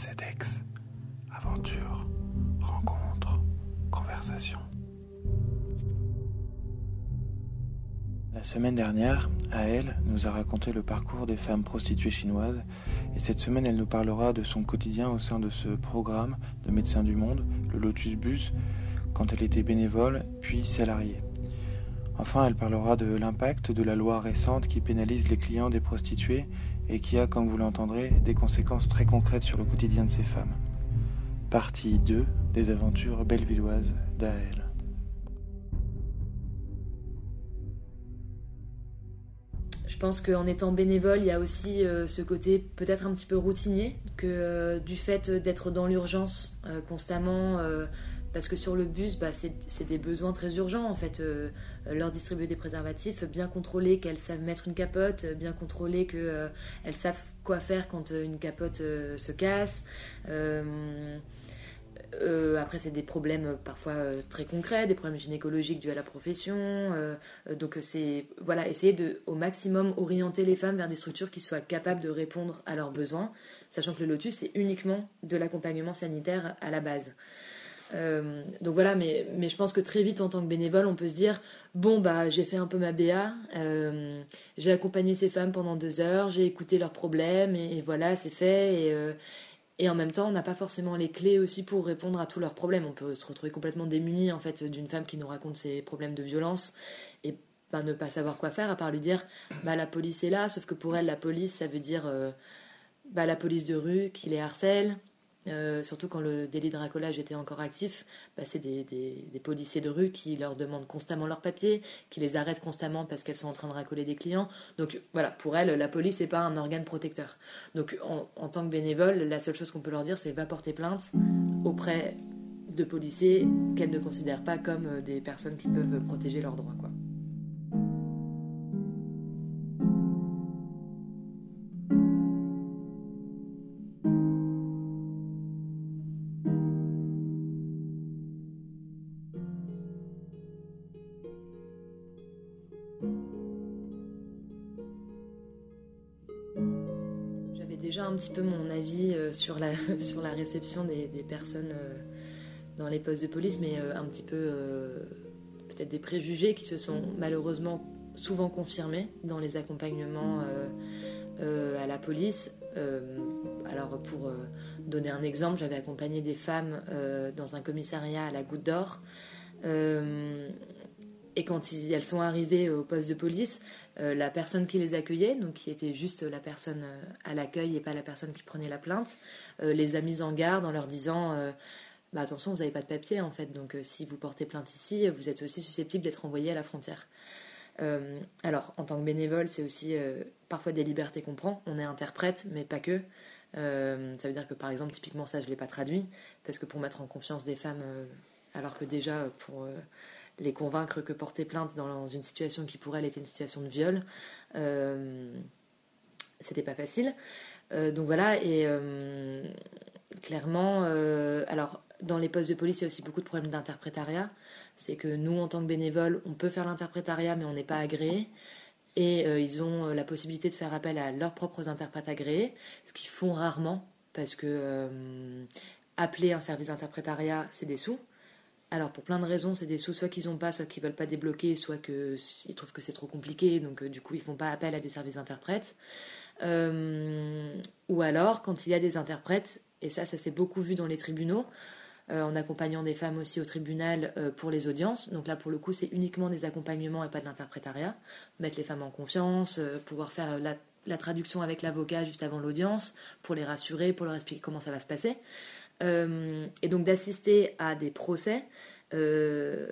CEDEX, aventure, rencontre, conversation. La semaine dernière, Aël nous a raconté le parcours des femmes prostituées chinoises et cette semaine elle nous parlera de son quotidien au sein de ce programme de Médecins du Monde, le Lotus Bus, quand elle était bénévole puis salariée. Enfin, elle parlera de l'impact de la loi récente qui pénalise les clients des prostituées et qui a, comme vous l'entendrez, des conséquences très concrètes sur le quotidien de ces femmes. Partie 2 des aventures bellevilloises d'Aël. Je pense qu'en étant bénévole, il y a aussi euh, ce côté peut-être un petit peu routinier, que euh, du fait d'être dans l'urgence euh, constamment, parce que sur le bus, bah, c'est des besoins très urgents en fait. Euh, leur distribuer des préservatifs, bien contrôler qu'elles savent mettre une capote, bien contrôler qu'elles euh, savent quoi faire quand euh, une capote se casse. après, c'est des problèmes parfois très concrets, des problèmes gynécologiques dus à la profession. donc, c'est voilà, essayer de au maximum orienter les femmes vers des structures qui soient capables de répondre à leurs besoins, sachant que le Lotus c'est uniquement de l'accompagnement sanitaire à la base. Euh, donc voilà, mais, je pense que très vite en tant que bénévole, on peut se dire bon bah j'ai fait un peu ma BA, euh, j'ai accompagné ces femmes pendant deux heures, j'ai écouté leurs problèmes et, voilà c'est fait et, euh, et en même temps on n'a pas forcément les clés aussi pour répondre à tous leurs problèmes. On peut se retrouver complètement démuni en fait d'une femme qui nous raconte ses problèmes de violence et bah, ne pas savoir quoi faire à part lui dire bah la police est là, sauf que pour elle la police ça veut dire bah, la police de rue qui les harcèle euh, surtout quand le délit de racolage était encore actif, bah, c'est des, policiers de rue qui leur demandent constamment leurs papiers, qui les arrêtent constamment parce qu'elles sont en train de racoler des clients. Donc voilà, pour elles, la police n'est pas un organe protecteur. Donc en, tant que bénévole, la seule chose qu'on peut leur dire, c'est va porter plainte auprès de policiers qu'elles ne considèrent pas comme euh, des personnes qui peuvent protéger leurs droits. Un petit peu mon avis euh, sur, la, sur la réception des, personnes euh, dans les postes de police, mais euh, un petit peu peut-être des préjugés qui se sont malheureusement souvent confirmés dans les accompagnements à la police. alors pour donner un exemple, j'avais accompagné des femmes dans un commissariat à la Goutte d'Or. Et quand elles sont arrivées au poste de police, euh, la personne qui les accueillait, donc qui était juste la personne euh, à l'accueil et pas la personne qui prenait la plainte, euh, les a mises en garde en leur disant bah, attention, vous n'avez pas de papier en fait, donc si vous portez plainte ici, vous êtes aussi susceptible d'être envoyé à la frontière. alors, en tant que bénévole, c'est aussi parfois des libertés qu'on prend. On est interprète, mais pas que. ça veut dire que par exemple, typiquement ça, je ne l'ai pas traduit, parce que pour mettre en confiance des femmes, alors que déjà pour les convaincre que porter plainte dans une situation qui pour elle était une situation de viol, euh, c'était pas facile. Euh, donc voilà, et euh, clairement, alors dans les postes de police, il y a aussi beaucoup de problèmes d'interprétariat. C'est que nous, en tant que bénévoles, on peut faire l'interprétariat, mais on n'est pas agréé. Et ils ont la possibilité de faire appel à leurs propres interprètes agréés, ce qu'ils font rarement, parce que appeler un service d'interprétariat, c'est des sous. Alors pour plein de raisons, c'est des sous soit qu'ils n'ont pas, soit qu'ils veulent pas débloquer, soit qu'ils trouvent que c'est trop compliqué, donc euh, du coup ils font pas appel à des services d'interprètes. Euh, ou alors quand il y a des interprètes, et ça ça s'est beaucoup vu dans les tribunaux, euh, en accompagnant des femmes aussi au tribunal pour les audiences. Donc là pour le coup c'est uniquement des accompagnements et pas de l'interprétariat. Mettre les femmes en confiance, pouvoir faire la, la traduction avec l'avocat juste avant l'audience, pour les rassurer, pour leur expliquer comment ça va se passer. Euh, et donc d'assister à des procès. Euh,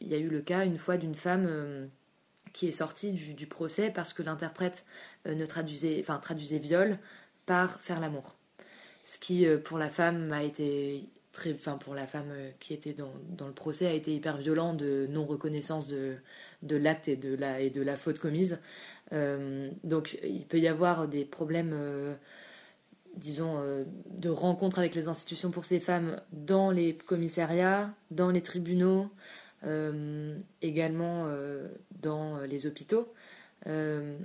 il y a eu le cas une fois d'une femme euh, qui est sortie du, procès parce que l'interprète ne traduisait, enfin, traduisait viol par faire l'amour. Ce qui, pour la femme, a été très, enfin, pour la femme qui était dans, le procès, a été hyper violent de non-reconnaissance de, de l'acte et, de la, et de la faute commise. donc, il peut y avoir des problèmes disons, euh, de rencontres avec les institutions pour ces femmes dans les commissariats, dans les tribunaux, euh, également euh, dans les hôpitaux.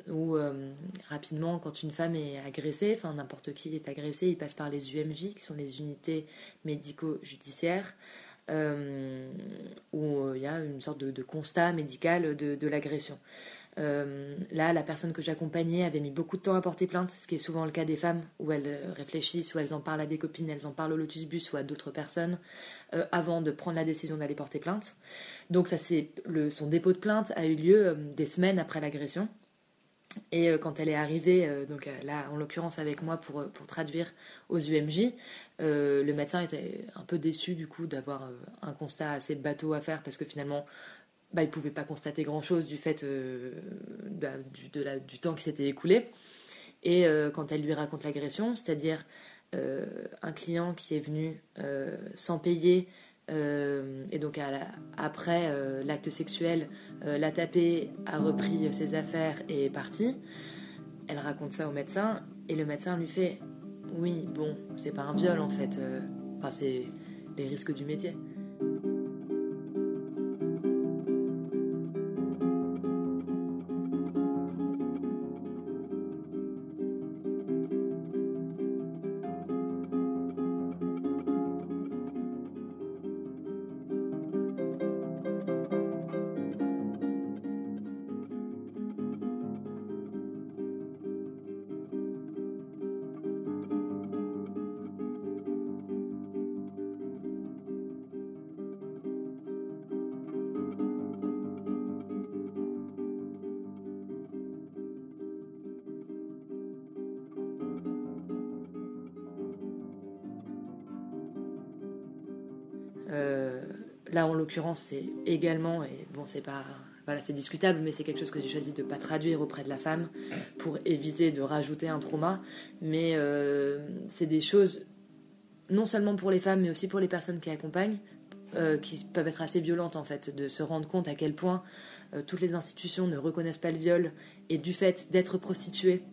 où rapidement, quand une femme est agressée, enfin n'importe qui est agressé, il passe par les UMJ, qui sont les unités médico-judiciaires, où il y a une sorte de, constat médical de l'agression. Euh, là, la personne que j'accompagnais avait mis beaucoup de temps à porter plainte, ce qui est souvent le cas des femmes, où elles euh, réfléchissent, où elles en parlent à des copines, elles en parlent au Lotus Bus ou à d'autres personnes, euh, avant de prendre la décision d'aller porter plainte. Donc ça, son dépôt de plainte a eu lieu des semaines après l'agression. Et quand elle est arrivée, donc là, en l'occurrence avec moi pour, pour traduire aux UMJ, le médecin était un peu déçu du coup d'avoir un constat assez bateau à faire parce que finalement bah, ne pouvait pas constater grand-chose du fait euh, bah, du, temps qui s'était écoulé. Et euh, quand elle lui raconte l'agression, c'est-à-dire euh, un client qui est venu sans payer, et donc après l'acte sexuel, l'a tapé, a repris ses affaires et est parti, elle raconte ça au médecin, et le médecin lui fait Oui, bon, c'est pas un viol en fait, c'est les risques du métier. Là, en l'occurrence, c'est également, et bon, c'est pas. Voilà, c'est discutable, mais c'est quelque chose que j'ai choisi de ne pas traduire auprès de la femme pour éviter de rajouter un trauma. Mais euh, c'est des choses, non seulement pour les femmes, mais aussi pour les personnes qui accompagnent, euh, qui peuvent être assez violentes en fait, de se rendre compte à quel point euh, toutes les institutions ne reconnaissent pas le viol et du fait d'être prostituées,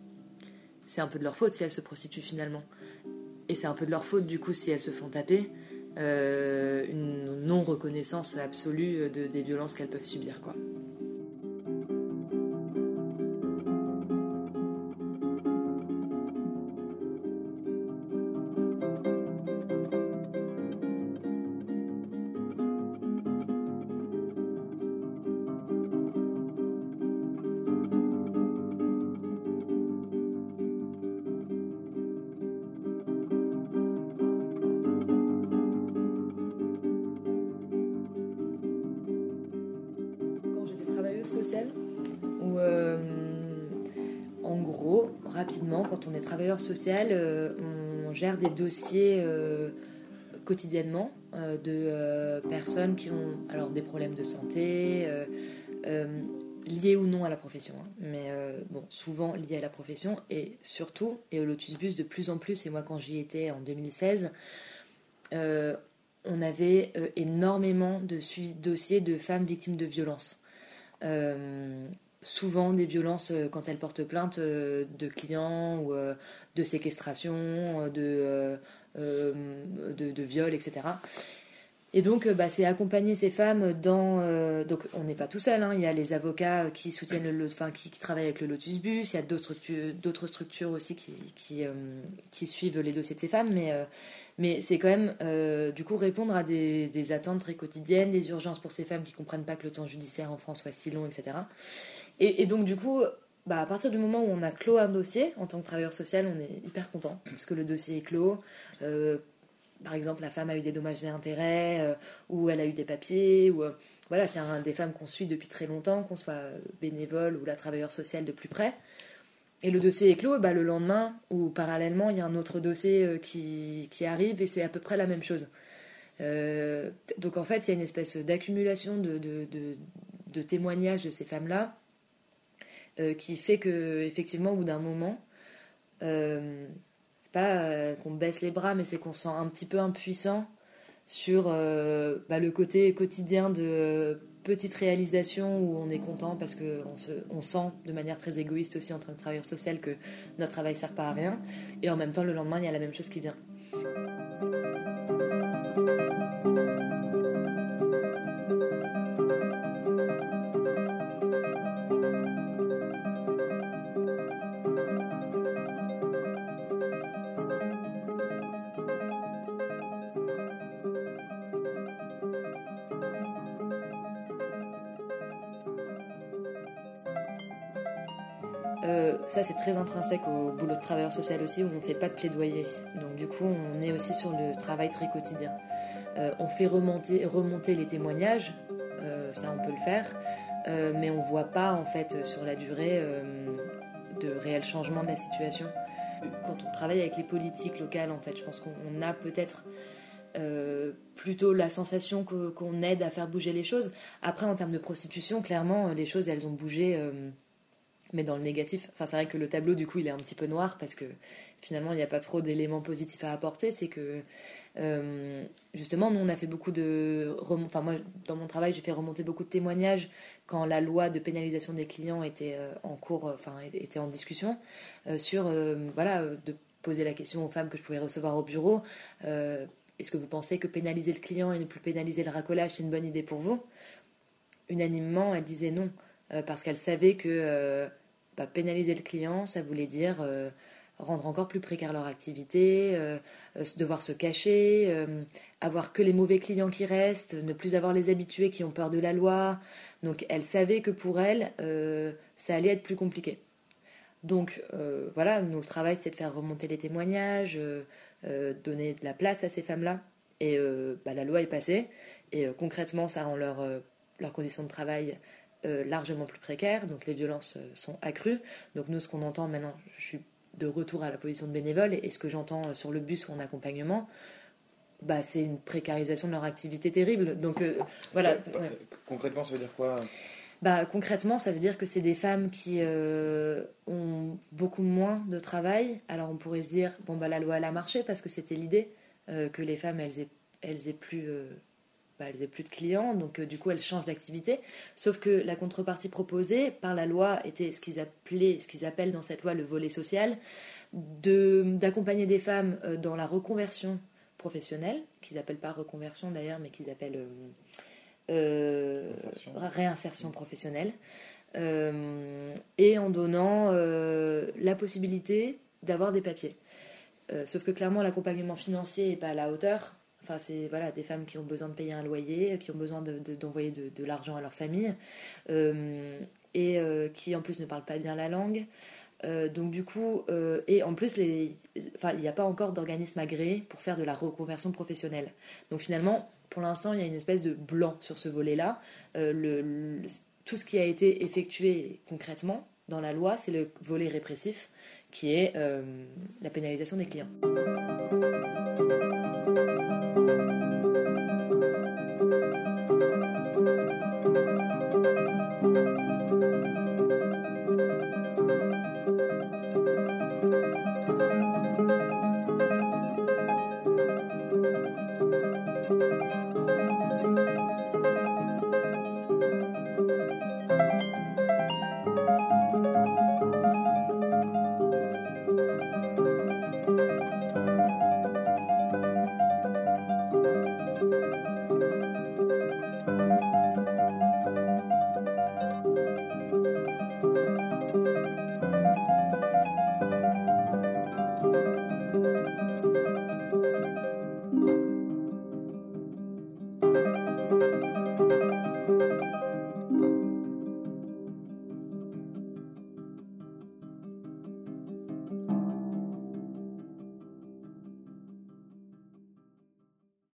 c'est un peu de leur faute si elles se prostituent finalement. Et c'est un peu de leur faute du coup si elles se font taper. Euh, une non-reconnaissance absolue de, des violences qu'elles peuvent subir. Quand on est travailleur social, euh, on gère des dossiers euh, quotidiennement euh, de personnes qui ont alors des problèmes de santé liés ou non à la profession, hein. mais bon, souvent liés à la profession et surtout, et au Lotus Bus de plus en plus, et moi quand j'y étais en 2016, on avait énormément de de dossiers de femmes victimes de violences souvent des violences euh, quand elles portent plainte euh, de clients ou euh, de séquestration, de, de, viol, etc. Et donc, bah, c'est accompagner ces femmes dans. donc, on n'est pas tout seul. Hein. Il y a les avocats qui soutiennent le, enfin, qui, travaillent avec le Lotus Bus. Il y a d'autres structures, aussi qui, qui, qui, suivent les dossiers de ces femmes. Mais, mais c'est quand même, du coup, répondre à des, attentes très quotidiennes, des urgences pour ces femmes qui comprennent pas que le temps judiciaire en France soit si long, etc. Et, donc, du coup, bah, à partir du moment où on a clos un dossier, en tant que travailleur social, on est hyper content, parce que le dossier est clos. Euh, par exemple, la femme a eu des dommages et intérêts, euh, ou elle a eu des papiers, ou euh, voilà, c'est un des femmes qu'on suit depuis très longtemps, qu'on soit bénévole ou la travailleur sociale de plus près. Et le dossier est clos, bah, le lendemain, ou parallèlement, il y a un autre dossier qui, qui, arrive, et c'est à peu près la même chose. donc en fait, il y a une espèce d'accumulation de, de, de témoignages de ces femmes-là euh, qui fait que effectivement au bout d'un moment euh, c'est pas euh, qu'on baisse les bras mais c'est qu'on sent un petit peu impuissant sur bah, le côté quotidien de petites réalisations où on est content parce qu'on on sent de manière très égoïste aussi en tant que travailleur social que notre travail sert pas à rien et en même temps le lendemain il y a la même chose qui vient. Ça, c'est très intrinsèque au boulot de travailleur social aussi, où on ne fait pas de plaidoyer. Donc, du coup, on est aussi sur le travail très quotidien. on fait remonter, les témoignages, ça, on peut le faire, mais on ne voit pas, en fait, sur la durée, de réels changements de la situation. Quand on travaille avec les politiques locales, en fait, je pense qu'on a peut-être euh, plutôt la sensation qu'on aide à faire bouger les choses. Après, en termes de prostitution, clairement, les choses, elles ont bougé, euh, mais dans le négatif. Enfin, c'est vrai que le tableau, du coup, il est un petit peu noir parce que finalement, il n'y a pas trop d'éléments positifs à apporter. C'est que, euh, justement, nous, on a fait beaucoup de... Enfin, moi, dans mon travail, j'ai fait remonter beaucoup de témoignages quand la loi de pénalisation des clients était en cours, enfin, était en discussion, sur, voilà, de poser la question aux femmes que je pouvais recevoir au bureau est-ce que vous pensez que pénaliser le client et ne plus pénaliser le racolage, c'est une bonne idée pour vous? Unanimement, elle disait non, euh, parce qu'elle savait que euh, bah, pénaliser le client, ça voulait dire euh, rendre encore plus précaire leur activité, devoir se cacher, avoir que les mauvais clients qui restent, ne plus avoir les habitués qui ont peur de la loi. Donc elle savait que pour elle, ça allait être plus compliqué. Donc voilà, nous le travail c'était de faire remonter les témoignages, euh, donner de la place à ces femmes-là. Et euh, bah, la loi est passée. Et euh, concrètement, ça rend leur, leurs conditions de travail largement plus précaires. Donc les violences sont accrues. Donc nous, ce qu'on entend maintenant, je suis de retour à la position de bénévole. Et ce que j'entends sur le bus ou en accompagnement, bah, c'est une précarisation de leur activité terrible. Donc voilà. Concrètement, ça veut dire quoi bah, concrètement, ça veut dire que c'est des femmes qui euh, ont beaucoup moins de travail. Alors on pourrait se dire, bon, bah, la loi elle a marché parce que c'était l'idée euh, que les femmes elles aient, elles aient plus. Euh, bah, elles aient plus de clients, donc du coup elles changent d'activité. Sauf que la contrepartie proposée par la loi était ce qu'ils appelaient, ce qu'ils appellent dans cette loi le volet social, d'accompagner des femmes dans la reconversion professionnelle, qu'ils appellent pas reconversion d'ailleurs, mais qu'ils appellent euh, réinsertion. professionnelle, euh, et en donnant euh, la possibilité d'avoir des papiers. sauf que clairement, l'accompagnement financier n'est pas à la hauteur. Enfin, c'est voilà, des femmes qui ont besoin de payer un loyer, qui ont besoin d'envoyer de, de, l'argent à leur famille, et qui en plus ne parlent pas bien la langue. donc du coup, et en plus, les, enfin, il n'y a pas encore d'organisme agréé pour faire de la reconversion professionnelle. Donc finalement, pour l'instant, il y a une espèce de blanc sur ce volet-là. Euh, tout ce qui a été effectué concrètement dans la loi, c'est le volet répressif, qui est euh, la pénalisation des clients.